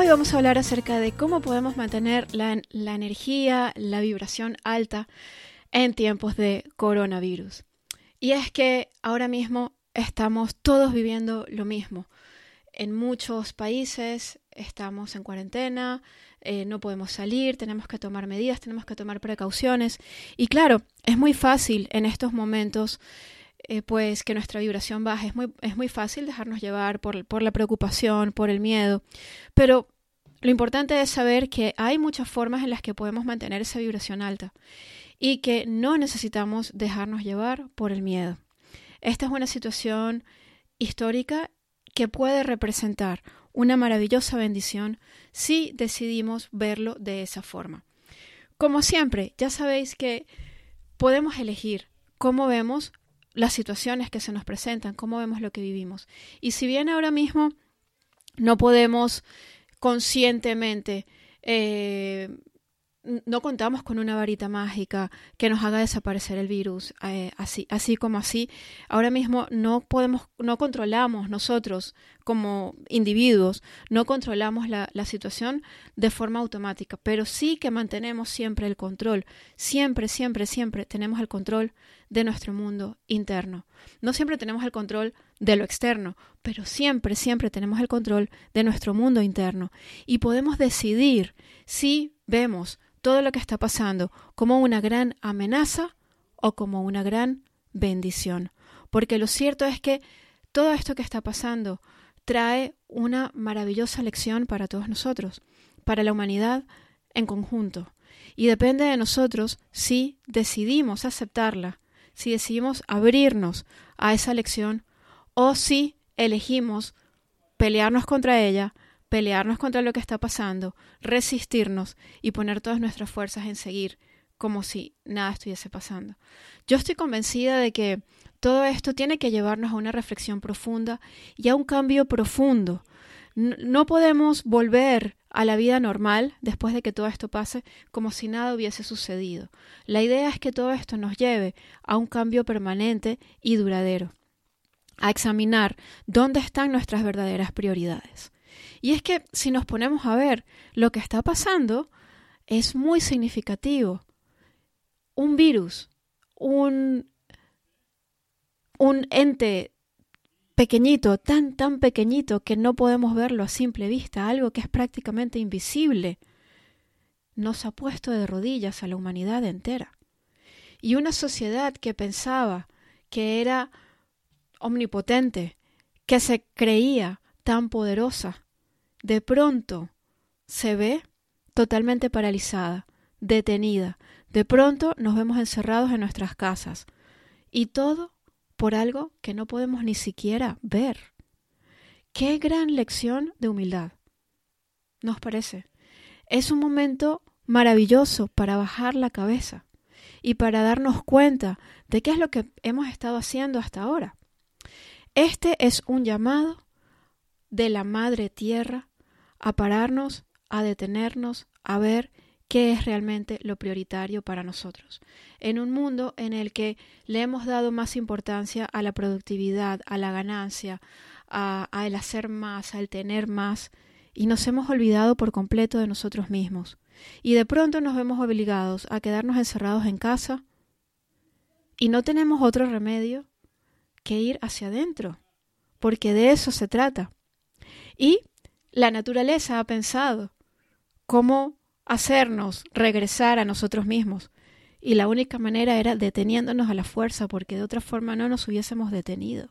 Hoy vamos a hablar acerca de cómo podemos mantener la, energía, la vibración alta en tiempos de coronavirus. Y es que ahora mismo estamos todos viviendo lo mismo. En muchos países estamos en cuarentena, eh, no podemos salir, tenemos que tomar medidas, tenemos que tomar precauciones. Y claro, es muy fácil en estos momentos eh, pues que nuestra vibración baje. Es muy, es muy fácil dejarnos llevar por, por la preocupación, por el miedo, pero lo importante es saber que hay muchas formas en las que podemos mantener esa vibración alta y que no necesitamos dejarnos llevar por el miedo. Esta es una situación histórica que puede representar una maravillosa bendición si decidimos verlo de esa forma. Como siempre, ya sabéis que podemos elegir cómo vemos las situaciones que se nos presentan, cómo vemos lo que vivimos. Y si bien ahora mismo no podemos conscientemente eh, no contamos con una varita mágica que nos haga desaparecer el virus, eh, así, así como así. Ahora mismo no podemos, no controlamos nosotros como individuos, no controlamos la, la situación de forma automática, pero sí que mantenemos siempre el control. Siempre, siempre, siempre tenemos el control de nuestro mundo interno. No siempre tenemos el control de lo externo, pero siempre, siempre tenemos el control de nuestro mundo interno y podemos decidir si vemos todo lo que está pasando como una gran amenaza o como una gran bendición. Porque lo cierto es que todo esto que está pasando trae una maravillosa lección para todos nosotros, para la humanidad en conjunto. Y depende de nosotros si decidimos aceptarla, si decidimos abrirnos a esa lección o si elegimos pelearnos contra ella, pelearnos contra lo que está pasando, resistirnos y poner todas nuestras fuerzas en seguir como si nada estuviese pasando. Yo estoy convencida de que todo esto tiene que llevarnos a una reflexión profunda y a un cambio profundo. No podemos volver a la vida normal después de que todo esto pase como si nada hubiese sucedido. La idea es que todo esto nos lleve a un cambio permanente y duradero, a examinar dónde están nuestras verdaderas prioridades. Y es que si nos ponemos a ver lo que está pasando, es muy significativo. Un virus, un, un ente pequeñito, tan, tan pequeñito que no podemos verlo a simple vista, algo que es prácticamente invisible, nos ha puesto de rodillas a la humanidad entera. Y una sociedad que pensaba que era omnipotente, que se creía tan poderosa, de pronto se ve totalmente paralizada, detenida. De pronto nos vemos encerrados en nuestras casas. Y todo por algo que no podemos ni siquiera ver. Qué gran lección de humildad. ¿Nos parece? Es un momento maravilloso para bajar la cabeza y para darnos cuenta de qué es lo que hemos estado haciendo hasta ahora. Este es un llamado de la Madre Tierra a pararnos, a detenernos, a ver qué es realmente lo prioritario para nosotros. En un mundo en el que le hemos dado más importancia a la productividad, a la ganancia, a, el hacer más, al tener más, y nos hemos olvidado por completo de nosotros mismos. Y de pronto nos vemos obligados a quedarnos encerrados en casa y no tenemos otro remedio que ir hacia adentro, porque de eso se trata. Y la naturaleza ha pensado cómo hacernos regresar a nosotros mismos. Y la única manera era deteniéndonos a la fuerza, porque de otra forma no nos hubiésemos detenido.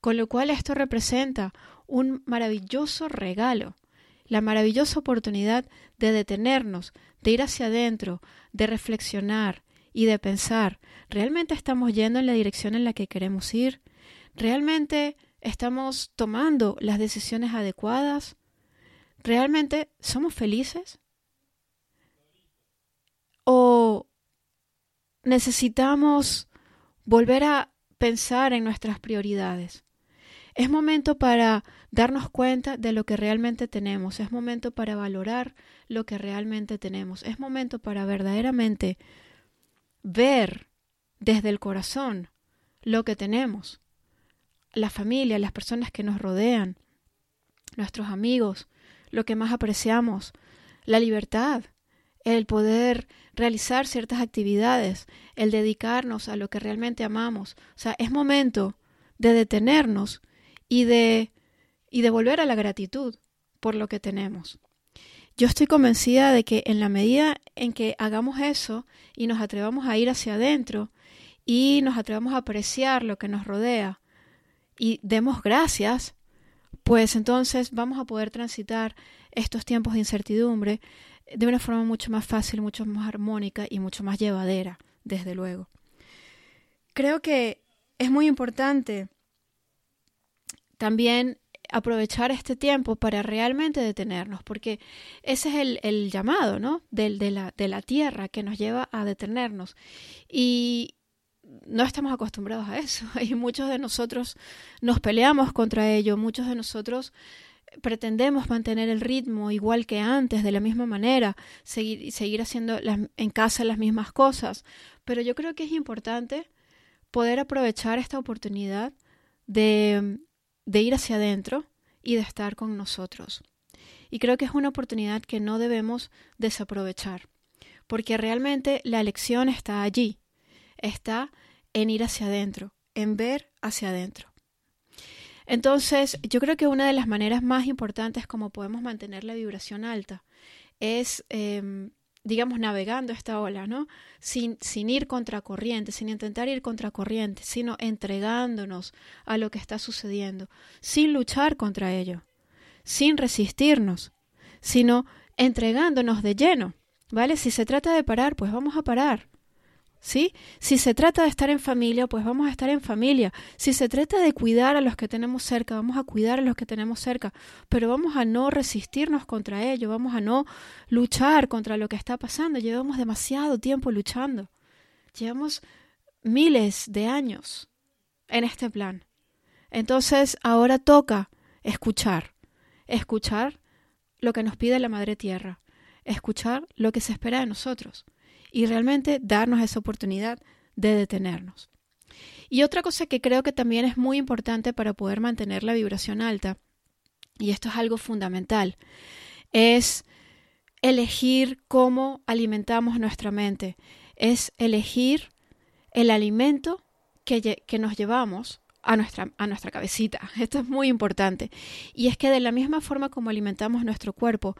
Con lo cual esto representa un maravilloso regalo, la maravillosa oportunidad de detenernos, de ir hacia adentro, de reflexionar y de pensar, ¿realmente estamos yendo en la dirección en la que queremos ir? ¿Realmente estamos tomando las decisiones adecuadas? ¿realmente somos felices? ¿O necesitamos volver a pensar en nuestras prioridades? Es momento para darnos cuenta de lo que realmente tenemos, es momento para valorar lo que realmente tenemos, es momento para verdaderamente ver desde el corazón lo que tenemos, la familia, las personas que nos rodean, nuestros amigos, lo que más apreciamos, la libertad, el poder realizar ciertas actividades, el dedicarnos a lo que realmente amamos. O sea, es momento de detenernos y de, y de volver a la gratitud por lo que tenemos. Yo estoy convencida de que en la medida en que hagamos eso y nos atrevamos a ir hacia adentro y nos atrevamos a apreciar lo que nos rodea y demos gracias, pues entonces vamos a poder transitar estos tiempos de incertidumbre de una forma mucho más fácil, mucho más armónica y mucho más llevadera, desde luego. Creo que es muy importante también aprovechar este tiempo para realmente detenernos, porque ese es el, llamado ¿no? de, la, de la tierra que nos lleva a detenernos. Y no estamos acostumbrados a eso, y muchos de nosotros nos peleamos contra ello, muchos de nosotros pretendemos mantener el ritmo igual que antes, de la misma manera, seguir, seguir haciendo en casa las mismas cosas, pero yo creo que es importante poder aprovechar esta oportunidad de de ir hacia adentro y de estar con nosotros. Y creo que es una oportunidad que no debemos desaprovechar, porque realmente la elección está allí, está en ir hacia adentro, en ver hacia adentro. Entonces, yo creo que una de las maneras más importantes como podemos mantener la vibración alta es em, digamos, navegando esta ola, ¿no? Sin, sin ir contracorriente, sin intentar ir contracorriente, sino entregándonos a lo que está sucediendo, sin luchar contra ello, sin resistirnos, sino entregándonos de lleno, ¿vale? Si se trata de parar, pues vamos a parar. ¿Sí? Si se trata de estar en familia, pues vamos a estar en familia. Si se trata de cuidar a los que tenemos cerca, vamos a cuidar a los que tenemos cerca, pero vamos a no resistirnos contra ello, vamos a no luchar contra lo que está pasando. Llevamos demasiado tiempo luchando. Llevamos miles de años en este plan. Entonces, ahora toca escuchar, escuchar lo que nos pide la Madre Tierra, escuchar lo que se espera de nosotros y realmente darnos esa oportunidad de detenernos. Y otra cosa que creo que también es muy importante para poder mantener la vibración alta, y esto es algo fundamental, es elegir cómo alimentamos nuestra mente, es elegir el alimento que, que nos llevamos a nuestra, a nuestra cabecita. Esto es muy importante. Y es que de la misma forma como alimentamos nuestro cuerpo,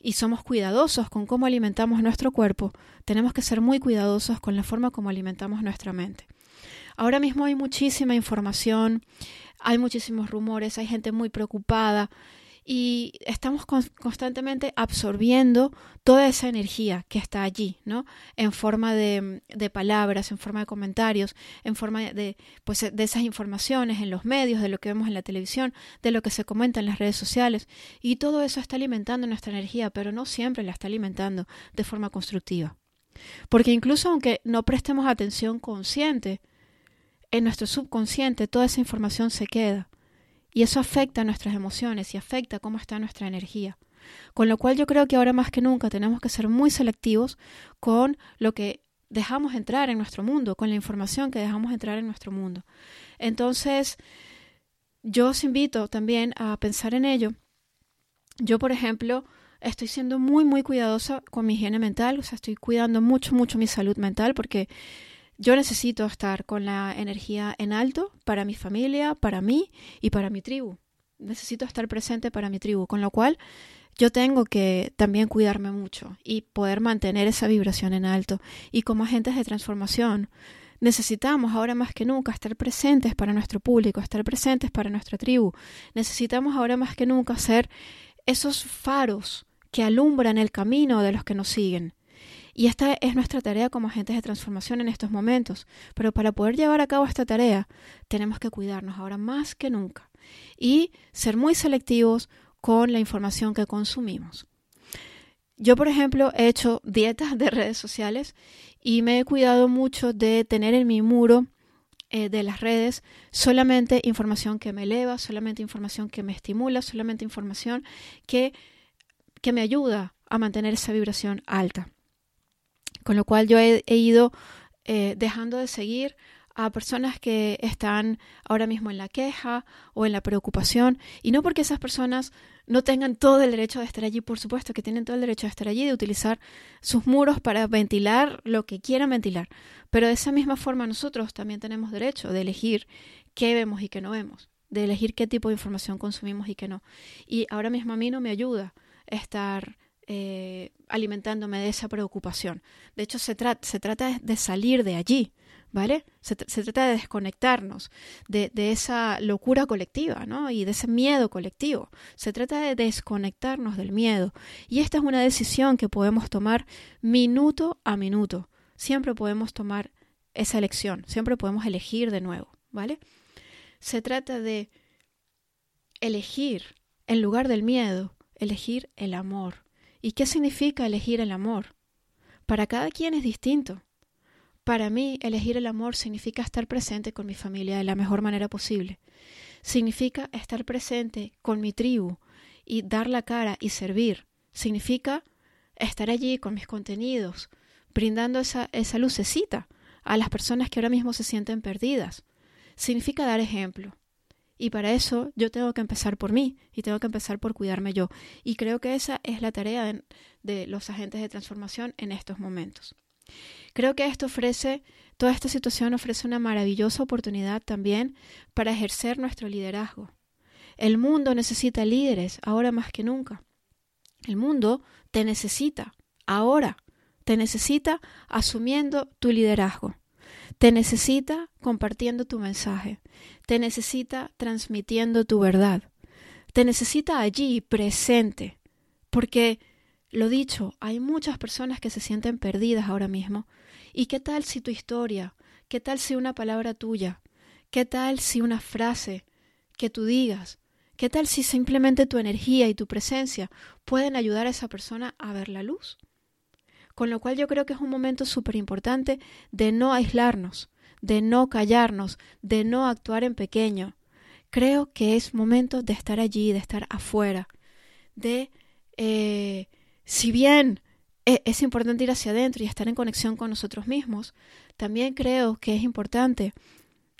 y somos cuidadosos con cómo alimentamos nuestro cuerpo, tenemos que ser muy cuidadosos con la forma como alimentamos nuestra mente. Ahora mismo hay muchísima información, hay muchísimos rumores, hay gente muy preocupada y estamos constantemente absorbiendo toda esa energía que está allí, ¿no? En forma de, de, palabras, en forma de comentarios, en forma de, pues, de esas informaciones en los medios, de lo que vemos en la televisión, de lo que se comenta en las redes sociales. Y todo eso está alimentando nuestra energía, pero no siempre la está alimentando de forma constructiva. Porque incluso aunque no prestemos atención consciente, en nuestro subconsciente toda esa información se queda y eso afecta nuestras emociones y afecta cómo está nuestra energía. Con lo cual yo creo que ahora más que nunca tenemos que ser muy selectivos con lo que dejamos entrar en nuestro mundo, con la información que dejamos entrar en nuestro mundo. Entonces, yo os invito también a pensar en ello. Yo, por ejemplo, estoy siendo muy, muy cuidadosa con mi higiene mental, o sea, estoy cuidando mucho, mucho mi salud mental porque yo necesito estar con la energía en alto para mi familia, para mí y para mi tribu. Necesito estar presente para mi tribu, con lo cual yo tengo que también cuidarme mucho y poder mantener esa vibración en alto. Y como agentes de transformación, necesitamos ahora más que nunca estar presentes para nuestro público, estar presentes para nuestra tribu. Necesitamos ahora más que nunca ser esos faros que alumbran el camino de los que nos siguen. Y esta es nuestra tarea como agentes de transformación en estos momentos. Pero para poder llevar a cabo esta tarea, tenemos que cuidarnos ahora más que nunca. Y ser muy selectivos con la información que consumimos. Yo, por ejemplo, he hecho dietas de redes sociales y me he cuidado mucho de tener en mi muro eh, de las redes solamente información que me eleva, solamente información que me estimula, solamente información que, que me ayuda a mantener esa vibración alta. Con lo cual yo he, ido eh, dejando de seguir a personas que están ahora mismo en la queja o en la preocupación, y no porque esas personas no tengan todo el derecho de estar allí, por supuesto que tienen todo el derecho de estar allí, de utilizar sus muros para ventilar lo que quieran ventilar, pero de esa misma forma nosotros también tenemos derecho de elegir qué vemos y qué no vemos, de elegir qué tipo de información consumimos y qué no. Y ahora mismo a mí no me ayuda estar eh, alimentándome de esa preocupación. De hecho, se, se trata de salir de allí, ¿vale? Se, trata de desconectarnos de, esa locura colectiva, ¿no? Y de ese miedo colectivo. Se trata de desconectarnos del miedo. Y esta es una decisión que podemos tomar minuto a minuto. Siempre podemos tomar esa elección, siempre podemos elegir de nuevo, ¿vale? Se trata de elegir, en lugar del miedo, elegir el amor. ¿Y qué significa elegir el amor? Para cada quien es distinto. Para mí, elegir el amor significa estar presente con mi familia de la mejor manera posible. Significa estar presente con mi tribu y dar la cara y servir. Significa estar allí con mis contenidos, brindando esa, esa lucecita a las personas que ahora mismo se sienten perdidas. Significa dar ejemplo. Y para eso yo tengo que empezar por mí y tengo que empezar por cuidarme yo. Y creo que esa es la tarea de los agentes de transformación en estos momentos. Creo que esto ofrece, toda esta situación ofrece una maravillosa oportunidad también para ejercer nuestro liderazgo. El mundo necesita líderes ahora más que nunca. El mundo te necesita ahora, te necesita asumiendo tu liderazgo. Te necesita compartiendo tu mensaje. Te necesita transmitiendo tu verdad. Te necesita allí presente. Porque lo dicho, hay muchas personas que se sienten perdidas ahora mismo. ¿Y qué tal si tu historia? ¿Qué tal si una palabra tuya? ¿Qué tal si una frase que tú digas? ¿Qué tal si simplemente tu energía y tu presencia pueden ayudar a esa persona a ver la luz? Con lo cual yo creo que es un momento súper importante de no aislarnos, de no callarnos, de no actuar en pequeño. Creo que es momento de estar allí, de estar afuera, de eh, si bien e, es importante ir hacia adentro y estar en conexión con nosotros mismos, también creo que es importante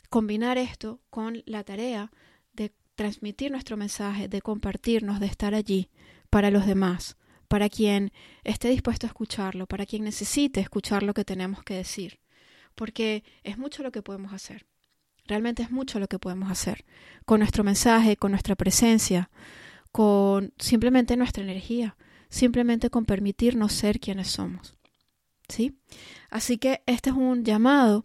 combinar esto con la tarea de transmitir nuestro mensaje, de compartirnos, de estar allí para los demás, para quien esté dispuesto a escucharlo, para quien necesite escuchar lo que tenemos que decir, porque es mucho lo que podemos hacer. Realmente es mucho lo que podemos hacer con nuestro mensaje, con nuestra presencia, con simplemente nuestra energía, simplemente con permitirnos ser quienes somos. ¿Sí? Así que este es un llamado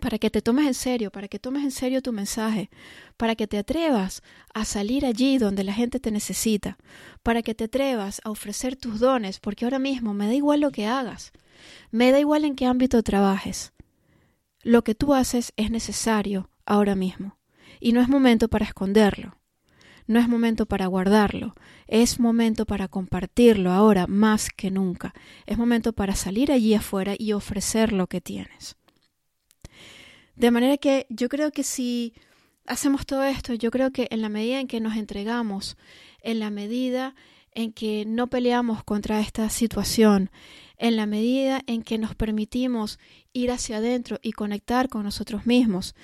para que te tomes en serio, para que tomes en serio tu mensaje, para que te atrevas a salir allí donde la gente te necesita, para que te atrevas a ofrecer tus dones, porque ahora mismo me da igual lo que hagas, me da igual en qué ámbito trabajes. Lo que tú haces es necesario ahora mismo, y no es momento para esconderlo. No es momento para guardarlo, es momento para compartirlo ahora más que nunca. Es momento para salir allí afuera y ofrecer lo que tienes. De manera que yo creo que si hacemos todo esto, yo creo que en la medida en que nos entregamos, en la medida en que no peleamos contra esta situación, en la medida en que nos permitimos ir hacia adentro y conectar con nosotros mismos,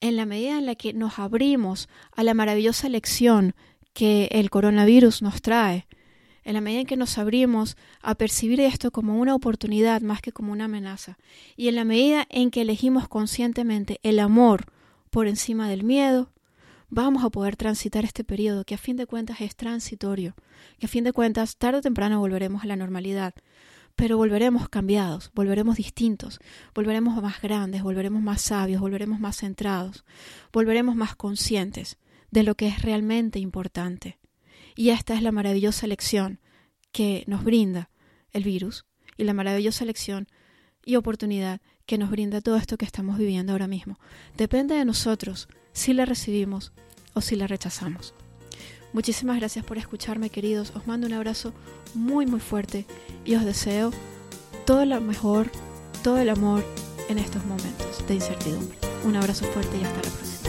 en la medida en la que nos abrimos a la maravillosa lección que el coronavirus nos trae, en la medida en que nos abrimos a percibir esto como una oportunidad más que como una amenaza, y en la medida en que elegimos conscientemente el amor por encima del miedo, vamos a poder transitar este periodo que a fin de cuentas es transitorio, que a fin de cuentas tarde o temprano volveremos a la normalidad, pero volveremos cambiados, volveremos distintos, volveremos más grandes, volveremos más sabios, volveremos más centrados, volveremos más conscientes de lo que es realmente importante. Y esta es la maravillosa lección que nos brinda el virus y la maravillosa lección y oportunidad que nos brinda todo esto que estamos viviendo ahora mismo. Depende de nosotros si la recibimos o si la rechazamos. Muchísimas gracias por escucharme, queridos. Os mando un abrazo muy, muy fuerte y os deseo todo lo mejor, todo el amor en estos momentos de incertidumbre. Un abrazo fuerte y hasta la próxima.